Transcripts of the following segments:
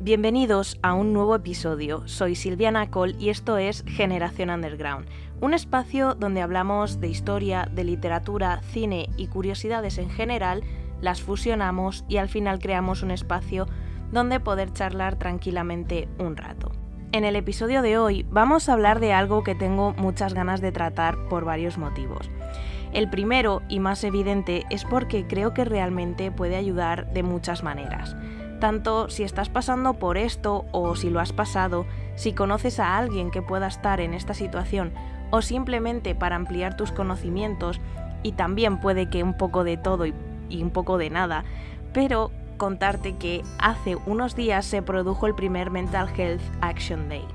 Bienvenidos a un nuevo episodio. Soy Silviana Cole y esto es Generación Underground, un espacio donde hablamos de historia, de literatura, cine y curiosidades en general, las fusionamos y al final creamos un espacio donde poder charlar tranquilamente un rato. En el episodio de hoy vamos a hablar de algo que tengo muchas ganas de tratar por varios motivos. El primero y más evidente es porque creo que realmente puede ayudar de muchas maneras. Tanto si estás pasando por esto o si lo has pasado, si conoces a alguien que pueda estar en esta situación o simplemente para ampliar tus conocimientos y también puede que un poco de todo y, un poco de nada, pero contarte que hace unos días se produjo el primer Mental Health Action Day,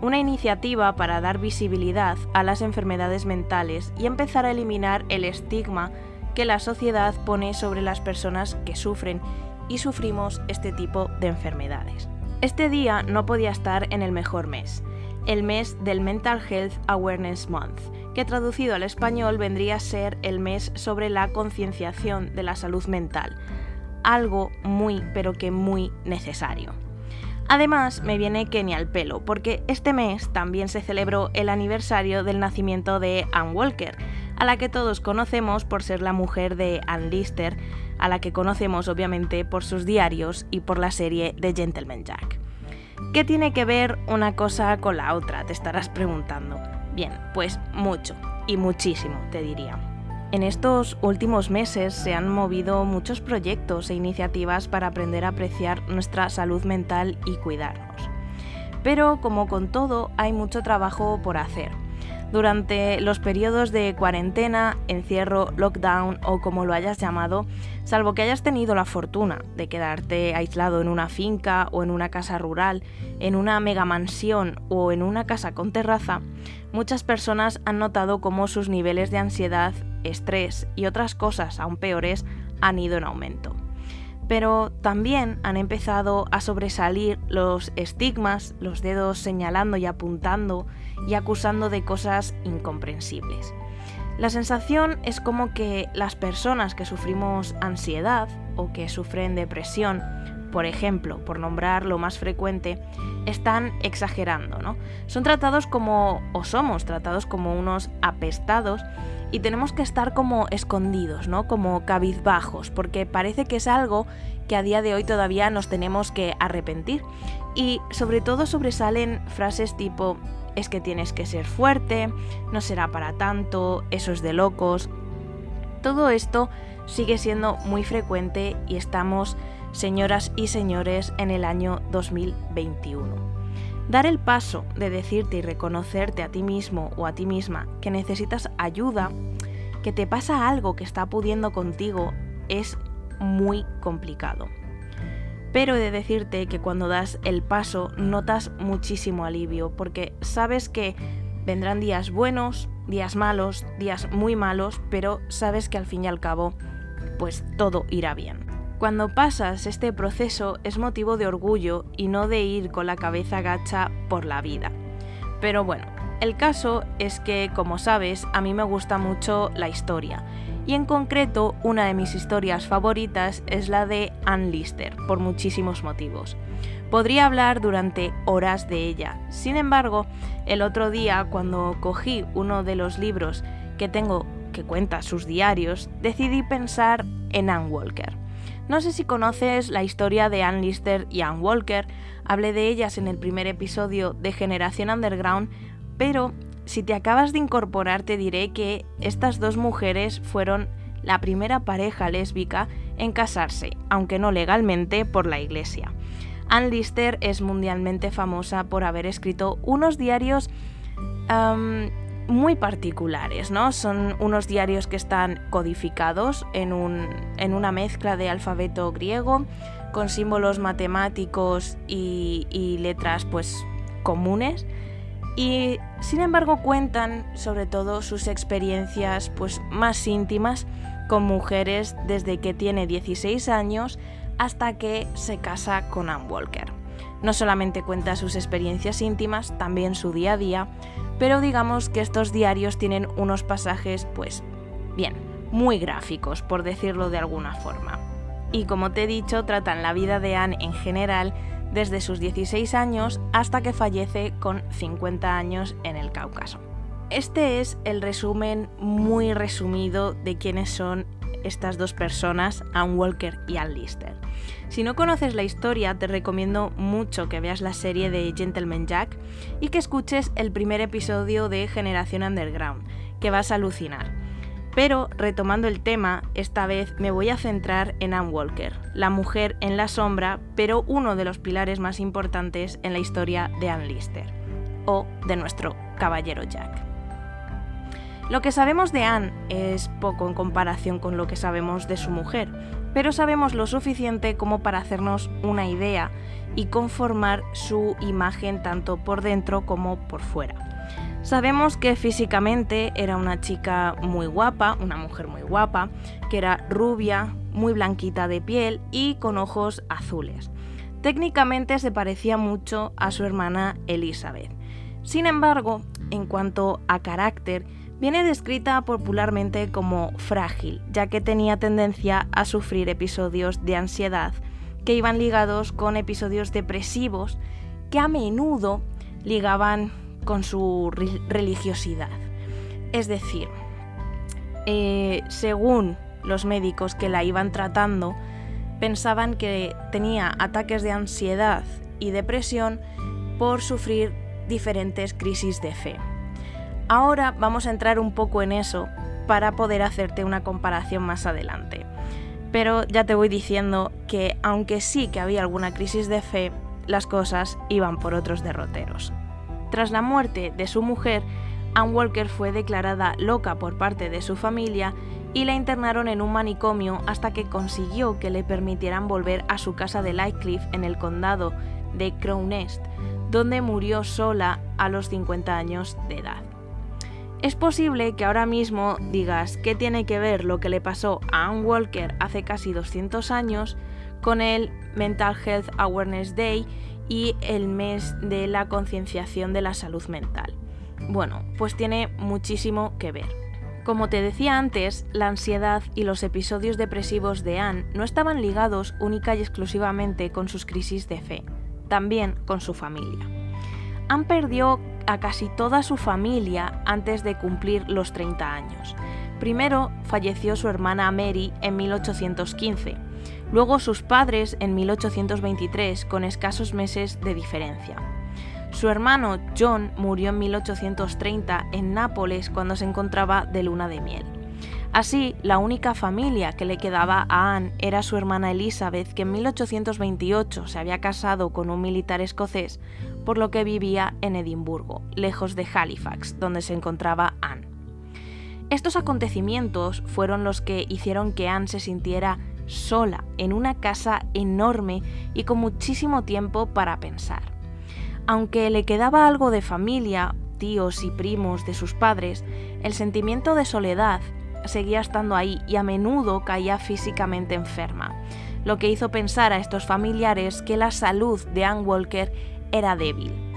una iniciativa para dar visibilidad a las enfermedades mentales y empezar a eliminar el estigma que la sociedad pone sobre las personas que sufren y sufrimos este tipo de enfermedades. Este día no podía estar en el mejor mes, el mes del Mental Health Awareness Month, que traducido al español vendría a ser el mes sobre la concienciación de la salud mental, algo muy pero que muy necesario. Además, me viene que al pelo, porque este mes también se celebró el aniversario del nacimiento de Anne Walker, a la que todos conocemos por ser la mujer de Anne Lister, a la que conocemos obviamente por sus diarios y por la serie de Gentleman Jack. ¿Qué tiene que ver una cosa con la otra? Te estarás preguntando. Bien, pues mucho, y muchísimo, te diría. En estos últimos meses se han movido muchos proyectos e iniciativas para aprender a apreciar nuestra salud mental y cuidarnos. Pero como con todo, hay mucho trabajo por hacer durante los periodos de cuarentena, encierro, lockdown o como lo hayas llamado, salvo que hayas tenido la fortuna de quedarte aislado en una finca o en una casa rural, en una mega mansión o en una casa con terraza, muchas personas han notado cómo sus niveles de ansiedad, estrés y otras cosas aún peores han ido en aumento. Pero también han empezado a sobresalir los estigmas, los dedos señalando y apuntando y acusando de cosas incomprensibles. La sensación es como que las personas que sufrimos ansiedad o que sufren depresión, por ejemplo, por nombrar lo más frecuente, están exagerando, ¿no? Son tratados como, o somos tratados como unos apestados y tenemos que estar como escondidos, ¿no? Como cabizbajos, porque parece que es algo que a día de hoy todavía nos tenemos que arrepentir. Y sobre todo sobresalen frases tipo, es que tienes que ser fuerte, no será para tanto, eso es de locos. Todo esto sigue siendo muy frecuente y estamos, señoras y señores, en el año 2021. Dar el paso de decirte y reconocerte a ti mismo o a ti misma que necesitas ayuda, que te pasa algo que está pudiendo contigo, es muy complicado. Pero he de decirte que cuando das el paso notas muchísimo alivio, porque sabes que vendrán días buenos, días malos, días muy malos, pero sabes que al fin y al cabo, pues todo irá bien. Cuando pasas este proceso es motivo de orgullo y no de ir con la cabeza gacha por la vida. Pero bueno, el caso es que, como sabes, a mí me gusta mucho la historia. Y en concreto, una de mis historias favoritas es la de Anne Lister, por muchísimos motivos. Podría hablar durante horas de ella. Sin embargo, el otro día, cuando cogí uno de los libros que tengo que cuenta sus diarios, decidí pensar en Anne Walker. No sé si conoces la historia de Ann Lister y Ann Walker, hablé de ellas en el primer episodio de Generación Underground, pero si te acabas de incorporar te diré que estas dos mujeres fueron la primera pareja lésbica en casarse, aunque no legalmente, por la iglesia. Ann Lister es mundialmente famosa por haber escrito unos diarios muy particulares, ¿no? Son unos diarios que están codificados en, una mezcla de alfabeto griego, con símbolos matemáticos y, letras pues comunes. Y sin embargo cuentan sobre todo sus experiencias pues más íntimas con mujeres desde que tiene 16 años hasta que se casa con Ann Walker. No solamente cuenta sus experiencias íntimas, también su día a día, pero digamos que estos diarios tienen unos pasajes, pues, bien, muy gráficos, por decirlo de alguna forma. y como te he dicho tratan la vida de Anne en general desde sus 16 años hasta que fallece con 50 años en el Cáucaso. Este es el resumen muy resumido de quiénes son estas dos personas, Anne Walker y Anne Lister. Si no conoces la historia, te recomiendo mucho que veas la serie de Gentleman Jack y que escuches el primer episodio de Generación Underground, que vas a alucinar. Pero, retomando el tema, esta vez me voy a centrar en Anne Walker, la mujer en la sombra, pero uno de los pilares más importantes en la historia de Anne Lister, o de nuestro caballero Jack. Lo que sabemos de Anne es poco en comparación con lo que sabemos de su mujer, pero sabemos lo suficiente como para hacernos una idea y conformar su imagen tanto por dentro como por fuera. Sabemos que físicamente era una chica muy guapa, una mujer muy guapa, que era rubia, muy blanquita de piel y con ojos azules. Técnicamente se parecía mucho a su hermana Elizabeth. Sin embargo, en cuanto a carácter, Viene descrita popularmente como frágil, ya que tenía tendencia a sufrir episodios de ansiedad que iban ligados con episodios depresivos que a menudo ligaban con su religiosidad. Es decir, eh, según los médicos que la iban tratando, pensaban que tenía ataques de ansiedad y depresión por sufrir diferentes crisis de fe. Ahora vamos a entrar un poco en eso para poder hacerte una comparación más adelante. Pero ya te voy diciendo que aunque sí que había alguna crisis de fe, las cosas iban por otros derroteros. Tras la muerte de su mujer, Anne Walker fue declarada loca por parte de su familia y la internaron en un manicomio hasta que consiguió que le permitieran volver a su casa de Lightcliff en el condado de Crown Nest, donde murió sola a los 50 años de edad. Es posible que ahora mismo digas qué tiene que ver lo que le pasó a Anne Walker hace casi 200 años con el Mental Health Awareness Day y el mes de la concienciación de la salud mental. Bueno, pues tiene muchísimo que ver. Como te decía antes, la ansiedad y los episodios depresivos de Anne no estaban ligados única y exclusivamente con sus crisis de fe, también con su familia. Anne perdió a casi toda su familia antes de cumplir los 30 años. Primero falleció su hermana Mary en 1815, luego sus padres en 1823 con escasos meses de diferencia. Su hermano John murió en 1830 en Nápoles cuando se encontraba de luna de miel. Así, la única familia que le quedaba a Anne era su hermana Elizabeth, que en 1828 se había casado con un militar escocés, por lo que vivía en Edimburgo, lejos de Halifax, donde se encontraba Anne. Estos acontecimientos fueron los que hicieron que Anne se sintiera sola en una casa enorme y con muchísimo tiempo para pensar. Aunque le quedaba algo de familia, tíos y primos de sus padres, el sentimiento de soledad seguía estando ahí y a menudo caía físicamente enferma, lo que hizo pensar a estos familiares que la salud de Anne Walker era débil.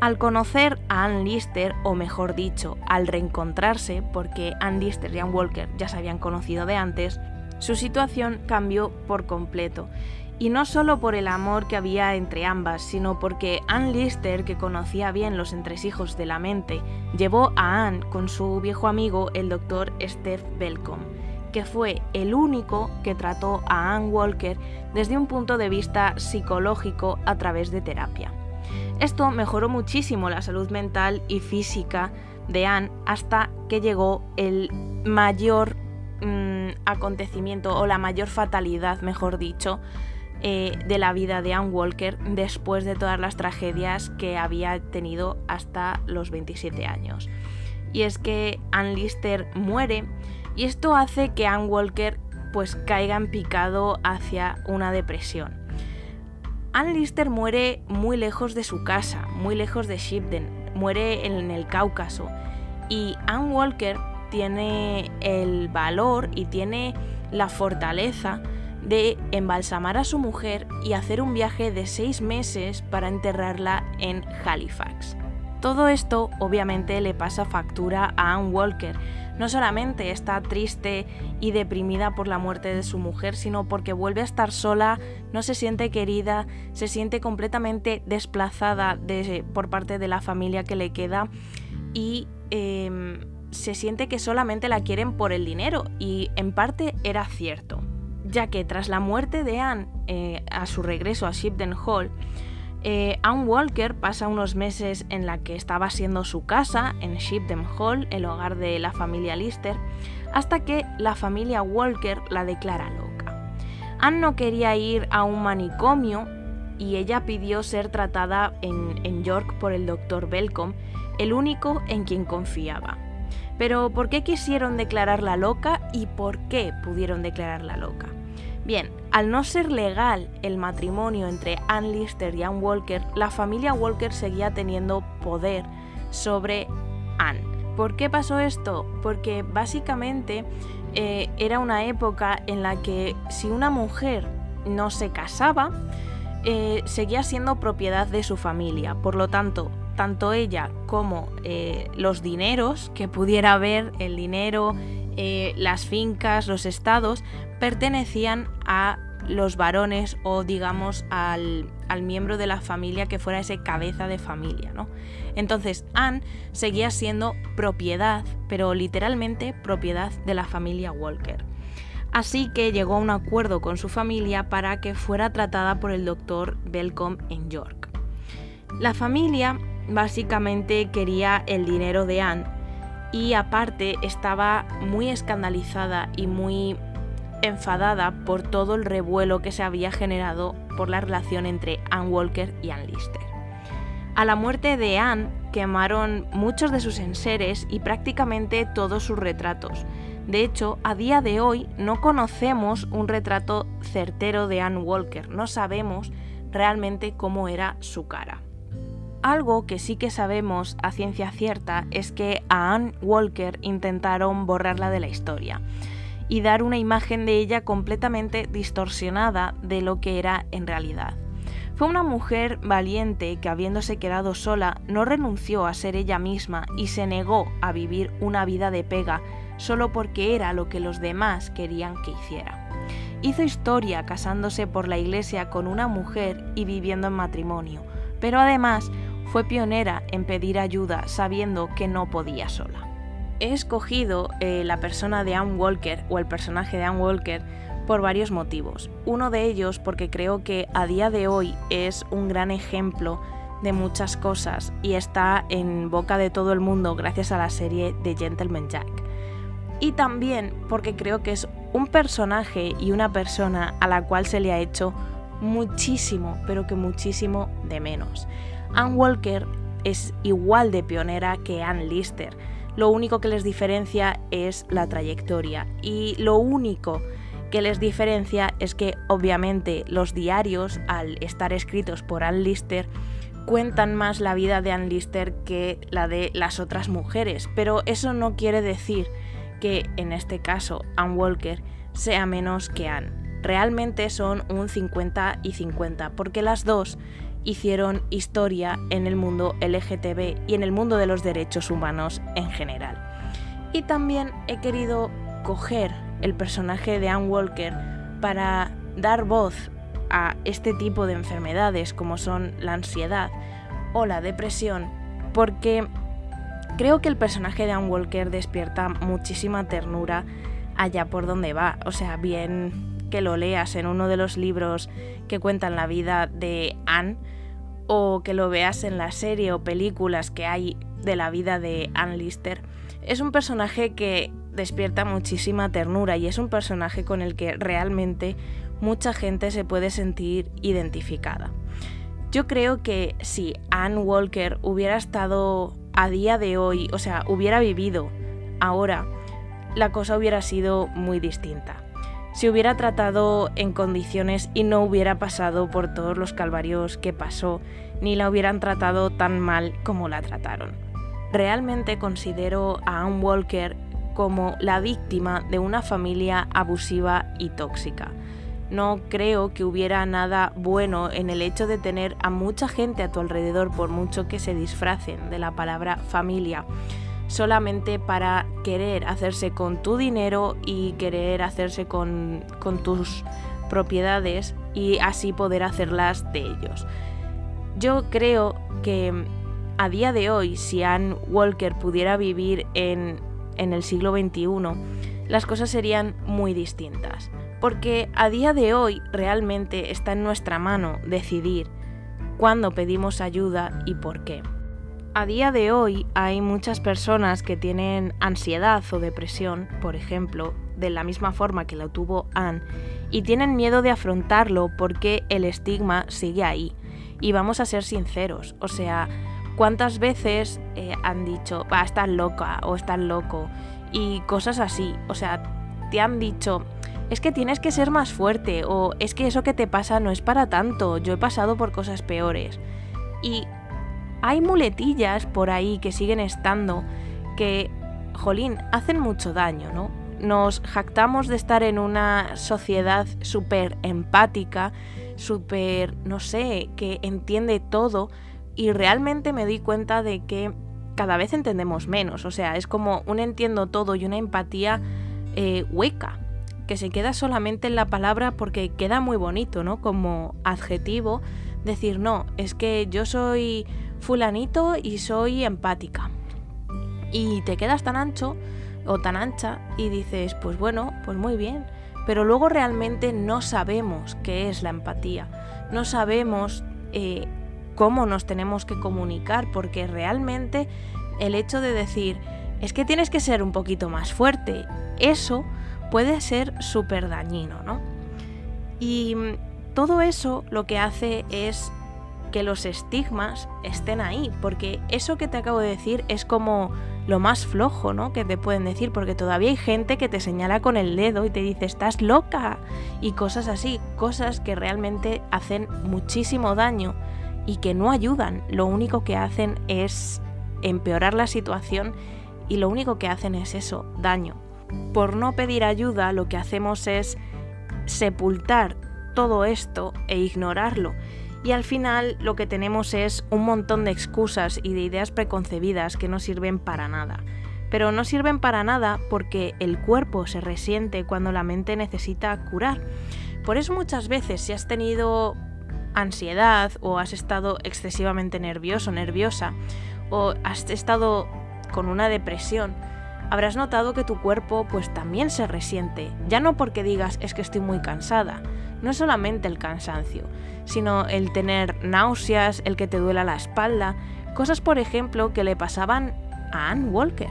Al conocer a Anne Lister, o mejor dicho, al reencontrarse, porque Anne Lister y Anne Walker ya se habían conocido de antes, su situación cambió por completo y no solo por el amor que había entre ambas, sino porque Anne Lister, que conocía bien los entresijos de la mente, llevó a Anne con su viejo amigo el doctor Steph Belcom, que fue el único que trató a Anne Walker desde un punto de vista psicológico a través de terapia. Esto mejoró muchísimo la salud mental y física de Anne hasta que llegó el mayor mm, acontecimiento o la mayor fatalidad, mejor dicho, eh, de la vida de Anne Walker después de todas las tragedias que había tenido hasta los 27 años. Y es que Anne Lister muere y esto hace que Anne Walker pues caiga en picado hacia una depresión. Anne Lister muere muy lejos de su casa, muy lejos de Shipden, muere en el Cáucaso y Anne Walker tiene el valor y tiene la fortaleza de embalsamar a su mujer y hacer un viaje de seis meses para enterrarla en Halifax. Todo esto obviamente le pasa factura a Anne Walker, no solamente está triste y deprimida por la muerte de su mujer, sino porque vuelve a estar sola, no se siente querida, se siente completamente desplazada por parte de la familia que le queda y em, se siente que solamente la quieren por el dinero y en parte era cierto, ya que tras la muerte de Anne eh, a su regreso a Shipden Hall, eh, Anne Walker pasa unos meses en la que estaba siendo su casa, en Shipden Hall, el hogar de la familia Lister, hasta que la familia Walker la declara loca. Anne no quería ir a un manicomio y ella pidió ser tratada en, en York por el doctor Belcom, el único en quien confiaba. Pero ¿por qué quisieron declararla loca y por qué pudieron declararla loca? Bien, al no ser legal el matrimonio entre Ann Lister y Ann Walker, la familia Walker seguía teniendo poder sobre Ann. ¿Por qué pasó esto? Porque básicamente eh, era una época en la que si una mujer no se casaba, eh, seguía siendo propiedad de su familia. Por lo tanto, tanto ella como eh, los dineros que pudiera haber, el dinero, las fincas, los estados, pertenecían a los varones o digamos al, miembro de la familia que fuera ese cabeza de familia, ¿no? Entonces Anne seguía siendo propiedad, pero literalmente propiedad de la familia Walker. Así que llegó a un acuerdo con su familia para que fuera tratada por el doctor Belcom en York. La familia básicamente quería el dinero de Anne y aparte estaba muy escandalizada y muy enfadada por todo el revuelo que se había generado por la relación entre Anne Walker y Anne Lister. A la muerte de Anne quemaron muchos de sus enseres y prácticamente todos sus retratos. De hecho, a día de hoy no conocemos un retrato certero de Anne Walker, no sabemos realmente cómo era su cara. Algo que sí que sabemos a ciencia cierta es que a Anne Walker intentaron borrarla de la historia y dar una imagen de ella completamente distorsionada de lo que era en realidad. Fue una mujer valiente que habiéndose quedado sola no renunció a ser ella misma y se negó a vivir una vida de pega solo porque era lo que los demás querían que hiciera. Hizo historia casándose por la iglesia con una mujer y viviendo en matrimonio, pero además fue pionera en pedir ayuda sabiendo que no podía sola he escogido eh, la persona de Anne Walker o el personaje de Anne Walker por varios motivos. Uno de ellos porque creo que a día de hoy es un gran ejemplo de muchas cosas y está en boca de todo el mundo gracias a la serie de Gentleman Jack. Y también porque creo que es un personaje y una persona a la cual se le ha hecho muchísimo, pero que muchísimo de menos. Anne Walker es igual de pionera que Anne Lister lo único que les diferencia es la trayectoria y lo único que les diferencia es que obviamente los diarios, al estar escritos por Ann Lister, cuentan más la vida de Ann Lister que la de las otras mujeres, pero eso no quiere decir que en este caso Ann Walker sea menos que Anne. Realmente son un 50 y 50, porque las dos hicieron historia en el mundo LGTB y en el mundo de los derechos humanos en general. Y también he querido coger el personaje de Anne Walker para dar voz a este tipo de enfermedades como son la ansiedad o la depresión, porque creo que el personaje de Anne Walker despierta muchísima ternura allá por donde va. O sea, bien que lo leas en uno de los libros que cuentan la vida de Anne o que lo veas en la serie o películas que hay de la vida de Anne Lister. Es un personaje que despierta muchísima ternura y es un personaje con el que realmente mucha gente se puede sentir identificada. Yo creo que si Anne Walker hubiera estado a día de hoy, o sea, hubiera vivido ahora, la cosa hubiera sido muy distinta si hubiera tratado en condiciones y no hubiera pasado por todos los calvarios que pasó, ni la hubieran tratado tan mal como la trataron. Realmente considero a Anne Walker como la víctima de una familia abusiva y tóxica. No creo que hubiera nada bueno en el hecho de tener a mucha gente a tu alrededor, por mucho que se disfracen de la palabra familia, solamente para querer hacerse con tu dinero y querer hacerse con, tus propiedades y así poder hacerlas de ellos. Yo creo que a día de hoy, si Anne Walker pudiera vivir en, en el siglo XXI, las cosas serían muy distintas. Porque a día de hoy realmente está en nuestra mano decidir cuándo pedimos ayuda y por qué. A día de hoy hay muchas personas que tienen ansiedad o depresión, por ejemplo, de la misma forma que la tuvo Anne, y tienen miedo de afrontarlo porque el estigma sigue ahí. Y vamos a ser sinceros, o sea, ¿cuántas veces eh, han dicho, va, estás loca o estás loco? Y cosas así, o sea, te han dicho, es que tienes que ser más fuerte o es que eso que te pasa no es para tanto, yo he pasado por cosas peores. Y hay muletillas por ahí que siguen estando que, jolín, hacen mucho daño, ¿no? Nos jactamos de estar en una sociedad súper empática, súper, no sé, que entiende todo y realmente me di cuenta de que cada vez entendemos menos, o sea, es como un entiendo todo y una empatía eh, hueca que se queda solamente en la palabra porque queda muy bonito, ¿no? Como adjetivo, decir, no, es que yo soy fulanito y soy empática. Y te quedas tan ancho o tan ancha y dices, pues bueno, pues muy bien. Pero luego realmente no sabemos qué es la empatía. No sabemos eh, cómo nos tenemos que comunicar porque realmente el hecho de decir, es que tienes que ser un poquito más fuerte, eso puede ser súper dañino, ¿no? Y mm, todo eso lo que hace es que los estigmas estén ahí, porque eso que te acabo de decir es como lo más flojo, ¿no? Que te pueden decir, porque todavía hay gente que te señala con el dedo y te dice, estás loca, y cosas así, cosas que realmente hacen muchísimo daño y que no ayudan, lo único que hacen es empeorar la situación y lo único que hacen es eso, daño, por no pedir ayuda lo que hacemos es sepultar todo esto e ignorarlo. Y al final lo que tenemos es un montón de excusas y de ideas preconcebidas que no sirven para nada. Pero no sirven para nada porque el cuerpo se resiente cuando la mente necesita curar. Por eso muchas veces si has tenido ansiedad o has estado excesivamente nervioso, nerviosa, o has estado con una depresión, habrás notado que tu cuerpo pues también se resiente, ya no porque digas es que estoy muy cansada, no solamente el cansancio, sino el tener náuseas, el que te duela la espalda, cosas por ejemplo que le pasaban a Anne Walker.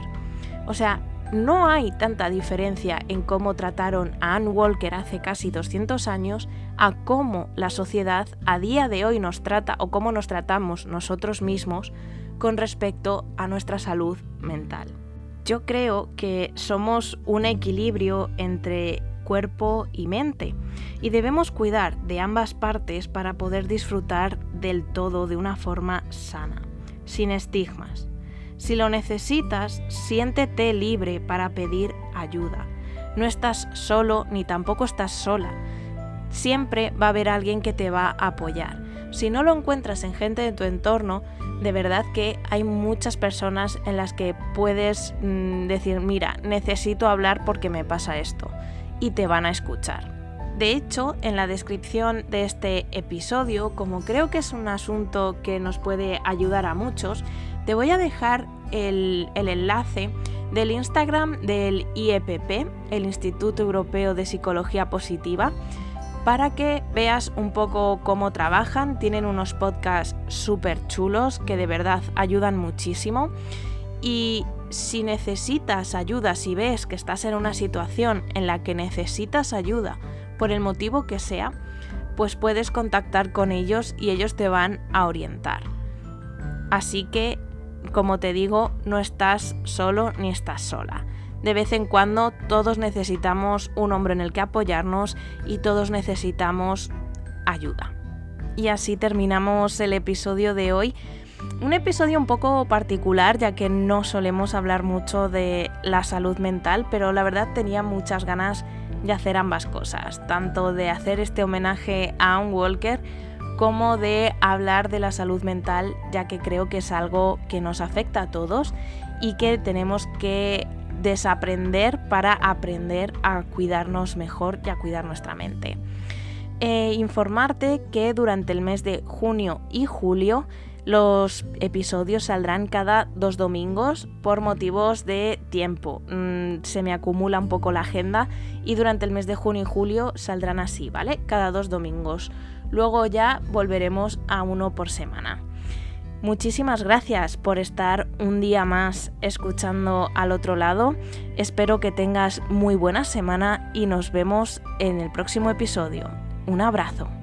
O sea, no hay tanta diferencia en cómo trataron a Anne Walker hace casi 200 años a cómo la sociedad a día de hoy nos trata o cómo nos tratamos nosotros mismos con respecto a nuestra salud mental. Yo creo que somos un equilibrio entre cuerpo y mente y debemos cuidar de ambas partes para poder disfrutar del todo de una forma sana, sin estigmas. Si lo necesitas, siéntete libre para pedir ayuda. No estás solo ni tampoco estás sola. Siempre va a haber alguien que te va a apoyar. Si no lo encuentras en gente de tu entorno, de verdad que hay muchas personas en las que puedes mm, decir, mira, necesito hablar porque me pasa esto, y te van a escuchar. De hecho, en la descripción de este episodio, como creo que es un asunto que nos puede ayudar a muchos, te voy a dejar el, enlace del Instagram del IEPP, el Instituto Europeo de Psicología Positiva, para que veas un poco cómo trabajan. Tienen unos podcasts súper chulos que de verdad ayudan muchísimo. Y si necesitas ayuda, si ves que estás en una situación en la que necesitas ayuda, por el motivo que sea, pues puedes contactar con ellos y ellos te van a orientar. Así que, como te digo, no estás solo ni estás sola. De vez en cuando todos necesitamos un hombre en el que apoyarnos y todos necesitamos ayuda. Y así terminamos el episodio de hoy. Un episodio un poco particular ya que no solemos hablar mucho de la salud mental, pero la verdad tenía muchas ganas de hacer ambas cosas, tanto de hacer este homenaje a un Walker como de hablar de la salud mental, ya que creo que es algo que nos afecta a todos y que tenemos que desaprender para aprender a cuidarnos mejor y a cuidar nuestra mente. Eh, informarte que durante el mes de junio y julio los episodios saldrán cada dos domingos por motivos de tiempo. Mm, se me acumula un poco la agenda y durante el mes de junio y julio saldrán así, ¿vale? Cada dos domingos. Luego ya volveremos a uno por semana. Muchísimas gracias por estar un día más escuchando al otro lado. Espero que tengas muy buena semana y nos vemos en el próximo episodio. Un abrazo.